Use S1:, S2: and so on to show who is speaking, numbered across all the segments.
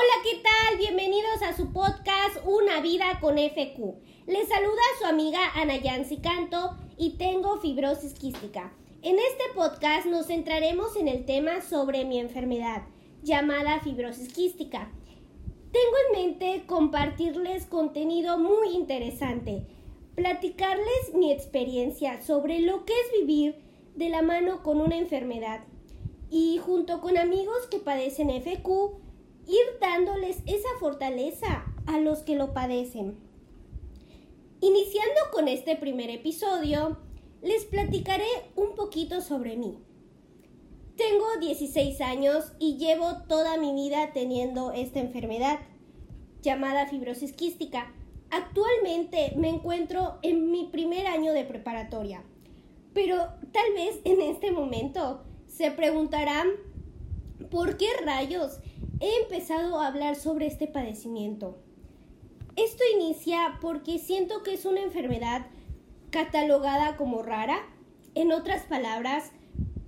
S1: Hola, ¿qué tal? Bienvenidos a su podcast Una vida con FQ. Les saluda su amiga Ana Yancy Canto y tengo fibrosis quística. En este podcast nos centraremos en el tema sobre mi enfermedad, llamada fibrosis quística. Tengo en mente compartirles contenido muy interesante, platicarles mi experiencia sobre lo que es vivir de la mano con una enfermedad y junto con amigos que padecen FQ, ir dándoles esa fortaleza a los que lo padecen. Iniciando con este primer episodio, les platicaré un poquito sobre mí. Tengo 16 años y llevo toda mi vida teniendo esta enfermedad llamada fibrosis quística. Actualmente me encuentro en mi primer año de preparatoria, pero tal vez en este momento se preguntarán ¿por qué rayos he empezado a hablar sobre este padecimiento. Esto inicia porque siento que es una enfermedad catalogada como rara. En otras palabras,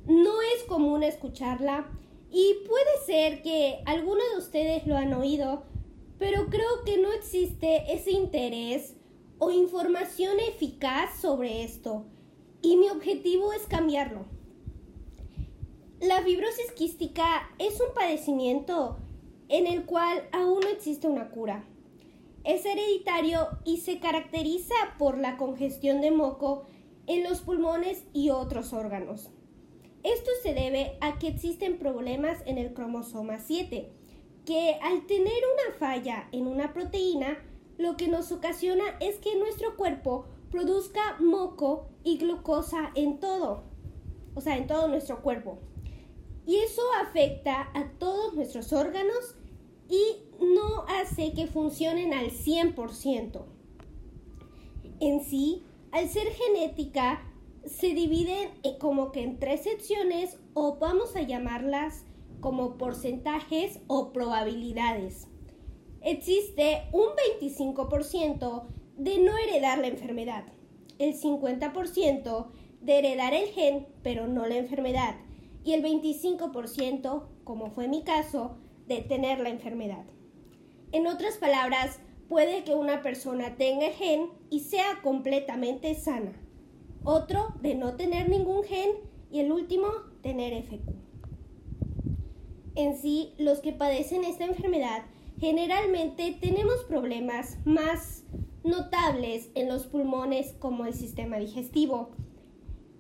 S1: no es común escucharla y puede ser que algunos de ustedes lo han oído, pero creo que no existe ese interés o información eficaz sobre esto y mi objetivo es cambiarlo. La fibrosis quística es un padecimiento en el cual aún no existe una cura. Es hereditario y se caracteriza por la congestión de moco en los pulmones y otros órganos. Esto se debe a que existen problemas en el cromosoma 7, que al tener una falla en una proteína, lo que nos ocasiona es que nuestro cuerpo produzca moco y glucosa en todo, o sea, en todo nuestro cuerpo. Y eso afecta a todos nuestros órganos y no hace que funcionen al 100%. En sí, al ser genética, se dividen como que en tres secciones o vamos a llamarlas como porcentajes o probabilidades. Existe un 25% de no heredar la enfermedad, el 50% de heredar el gen pero no la enfermedad y el 25%, como fue mi caso, de tener la enfermedad. En otras palabras, puede que una persona tenga gen y sea completamente sana. Otro de no tener ningún gen y el último tener FQ. En sí, los que padecen esta enfermedad generalmente tenemos problemas más notables en los pulmones como el sistema digestivo,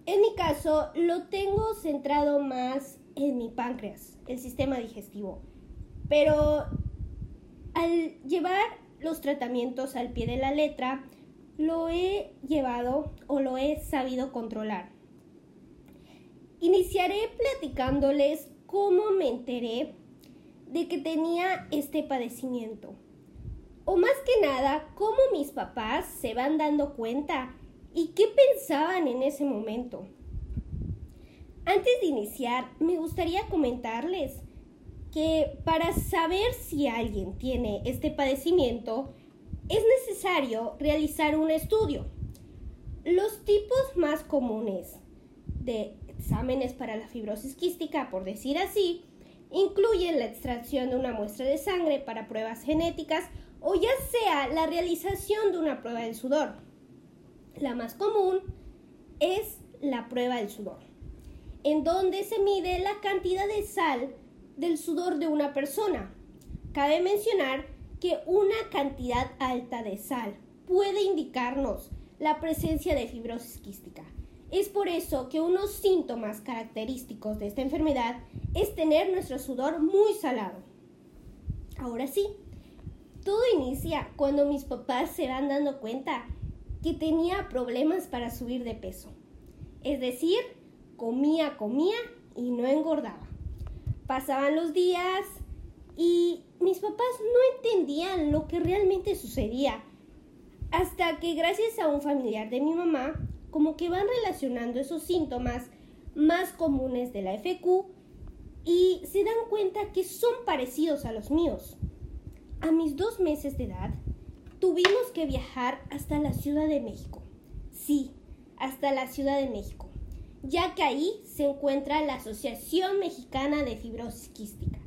S1: en mi caso, lo tengo centrado más en mi páncreas, el sistema digestivo. Pero al llevar los tratamientos al pie de la letra, lo he llevado o lo he sabido controlar. Iniciaré platicándoles cómo me enteré de que tenía este padecimiento. O más que nada, cómo mis papás se van dando cuenta ¿Y qué pensaban en ese momento? Antes de iniciar, me gustaría comentarles que para saber si alguien tiene este padecimiento, es necesario realizar un estudio. Los tipos más comunes de exámenes para la fibrosis quística, por decir así, incluyen la extracción de una muestra de sangre para pruebas genéticas o ya sea la realización de una prueba del sudor. La más común es la prueba del sudor, en donde se mide la cantidad de sal del sudor de una persona. Cabe mencionar que una cantidad alta de sal puede indicarnos la presencia de fibrosis quística. Es por eso que unos síntomas característicos de esta enfermedad es tener nuestro sudor muy salado. Ahora sí, todo inicia cuando mis papás se van dando cuenta que tenía problemas para subir de peso. Es decir, comía, comía y no engordaba. Pasaban los días y mis papás no entendían lo que realmente sucedía. Hasta que gracias a un familiar de mi mamá, como que van relacionando esos síntomas más comunes de la FQ y se dan cuenta que son parecidos a los míos. A mis dos meses de edad, tuvimos que viajar hasta la Ciudad de México. Sí, hasta la Ciudad de México, ya que ahí se encuentra la Asociación Mexicana de Fibrosis Quística.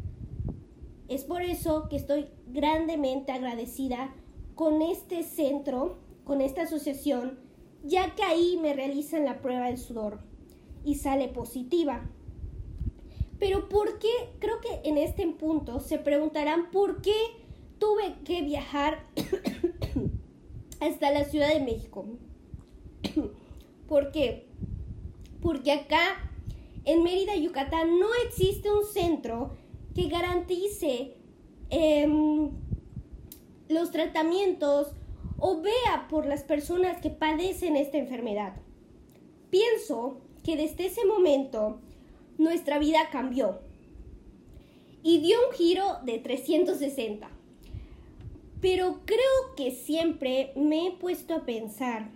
S1: Es por eso que estoy grandemente agradecida con este centro, con esta asociación, ya que ahí me realizan la prueba del sudor y sale positiva. Pero ¿por qué? Creo que en este punto se preguntarán por qué tuve que viajar hasta la Ciudad de México. ¿Por qué? Porque acá, en Mérida, Yucatán, no existe un centro que garantice em, los tratamientos o vea por las personas que padecen esta enfermedad. Pienso que desde ese momento nuestra vida cambió y dio un giro de 360. Pero creo que siempre me he puesto a pensar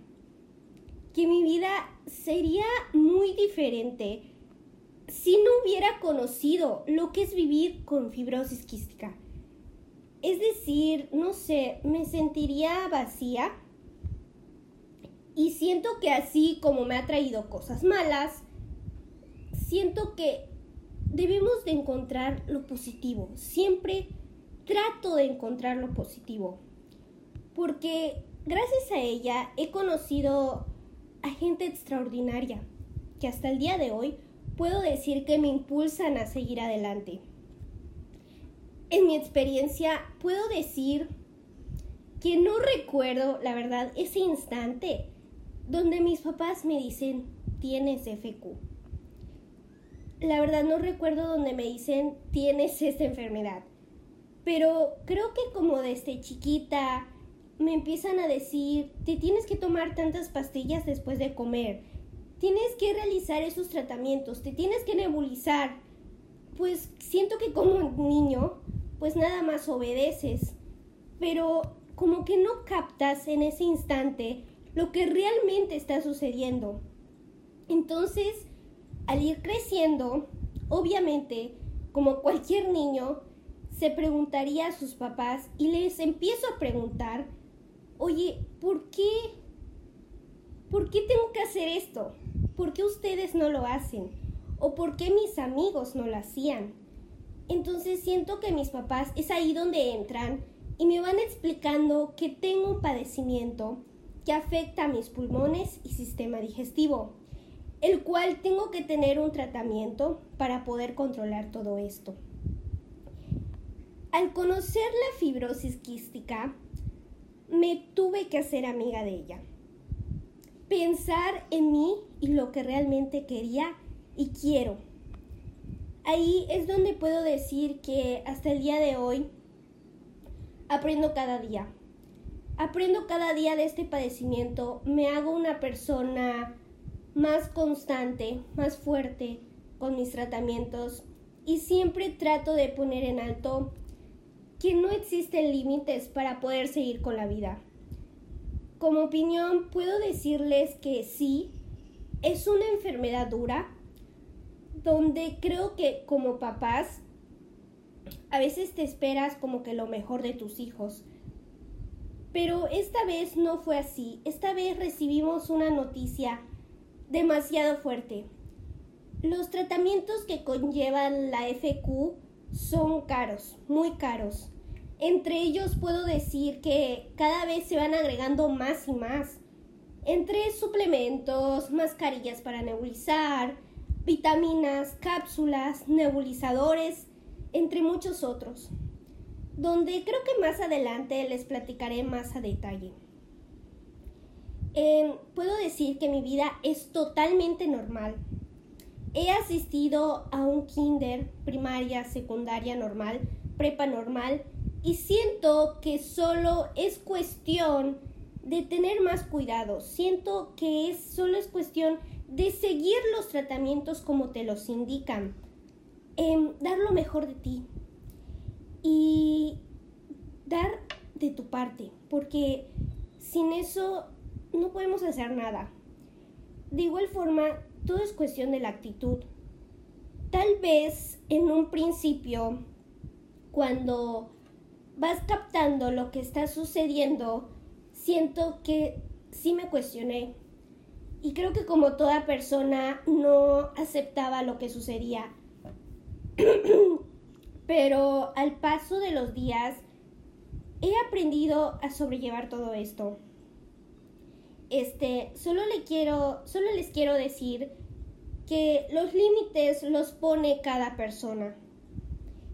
S1: que mi vida sería muy diferente si no hubiera conocido lo que es vivir con fibrosis quística. Es decir, no sé, me sentiría vacía y siento que así como me ha traído cosas malas, siento que debemos de encontrar lo positivo. Siempre trato de encontrar lo positivo. Porque gracias a ella he conocido a gente extraordinaria que hasta el día de hoy puedo decir que me impulsan a seguir adelante. En mi experiencia puedo decir que no recuerdo, la verdad, ese instante donde mis papás me dicen, tienes FQ. La verdad no recuerdo donde me dicen, tienes esta enfermedad. Pero creo que como desde chiquita me empiezan a decir, te tienes que tomar tantas pastillas después de comer, tienes que realizar esos tratamientos, te tienes que nebulizar. Pues siento que como niño, pues nada más obedeces, pero como que no captas en ese instante lo que realmente está sucediendo. Entonces, al ir creciendo, obviamente, como cualquier niño, se preguntaría a sus papás y les empiezo a preguntar, oye, ¿por qué? ¿Por qué tengo que hacer esto? ¿Por qué ustedes no lo hacen? ¿O por qué mis amigos no lo hacían? Entonces siento que mis papás es ahí donde entran y me van explicando que tengo un padecimiento que afecta a mis pulmones y sistema digestivo, el cual tengo que tener un tratamiento para poder controlar todo esto. Al conocer la fibrosis quística, me tuve que hacer amiga de ella. Pensar en mí y lo que realmente quería y quiero. Ahí es donde puedo decir que hasta el día de hoy aprendo cada día. Aprendo cada día de este padecimiento, me hago una persona más constante, más fuerte con mis tratamientos y siempre trato de poner en alto que no existen límites para poder seguir con la vida. Como opinión, puedo decirles que sí, es una enfermedad dura, donde creo que como papás, a veces te esperas como que lo mejor de tus hijos. Pero esta vez no fue así. Esta vez recibimos una noticia demasiado fuerte. Los tratamientos que conllevan la FQ son caros, muy caros. Entre ellos puedo decir que cada vez se van agregando más y más. Entre suplementos, mascarillas para nebulizar, vitaminas, cápsulas, nebulizadores, entre muchos otros, donde creo que más adelante les platicaré más a detalle. Em, puedo decir que mi vida es totalmente normal. He asistido a un kinder, primaria, secundaria normal, prepa normal y siento que solo es cuestión de tener más cuidado. Siento que solo es cuestión de seguir los tratamientos como te los indican. Em, dar lo mejor de ti y dar de tu parte, porque sin eso no podemos hacer nada. De igual forma, todo es cuestión de la actitud. Tal vez en un principio, cuando vas captando lo que está sucediendo, siento que sí me cuestioné. Y creo que como toda persona no aceptaba lo que sucedía. pero al paso de los días he aprendido a sobrellevar todo esto. Este, solo le quiero, solo les quiero decir que los límites los pone cada persona.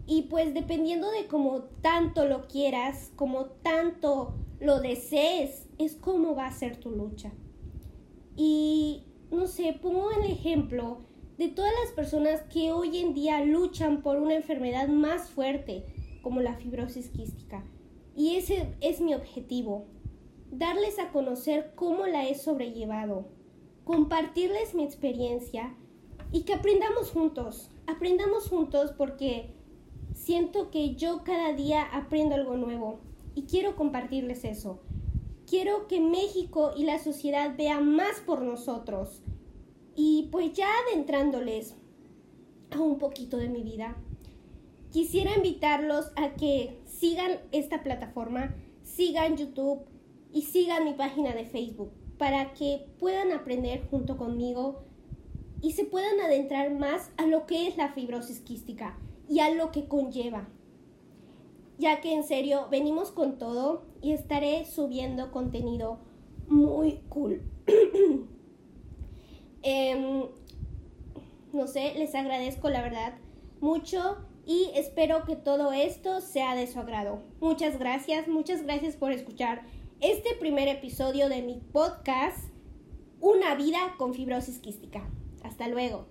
S1: Y pues dependiendo de cómo tanto lo quieras, como tanto lo desees, es como va a ser tu lucha. Y no sé, pongo el ejemplo de todas las personas que hoy en día luchan por una enfermedad más fuerte, como la fibrosis quística. Y ese es mi objetivo, darles a conocer cómo la he sobrellevado, compartirles mi experiencia y que aprendamos juntos, aprendamos juntos porque siento que yo cada día aprendo algo nuevo y quiero compartirles eso. Quiero que México y la sociedad vean más por nosotros. Y pues ya adentrándoles a un poquito de mi vida, quisiera invitarlos a que sigan esta plataforma, sigan YouTube y sigan mi página de Facebook para que puedan aprender junto conmigo y se puedan adentrar más a lo que es la fibrosis quística y a lo que conlleva. Ya que en serio venimos con todo y estaré subiendo contenido muy cool. Em, no sé, les agradezco la verdad mucho y espero que todo esto sea de su agrado. Muchas gracias, muchas gracias por escuchar este primer episodio de mi podcast Una vida con fibrosis quística. Hasta luego.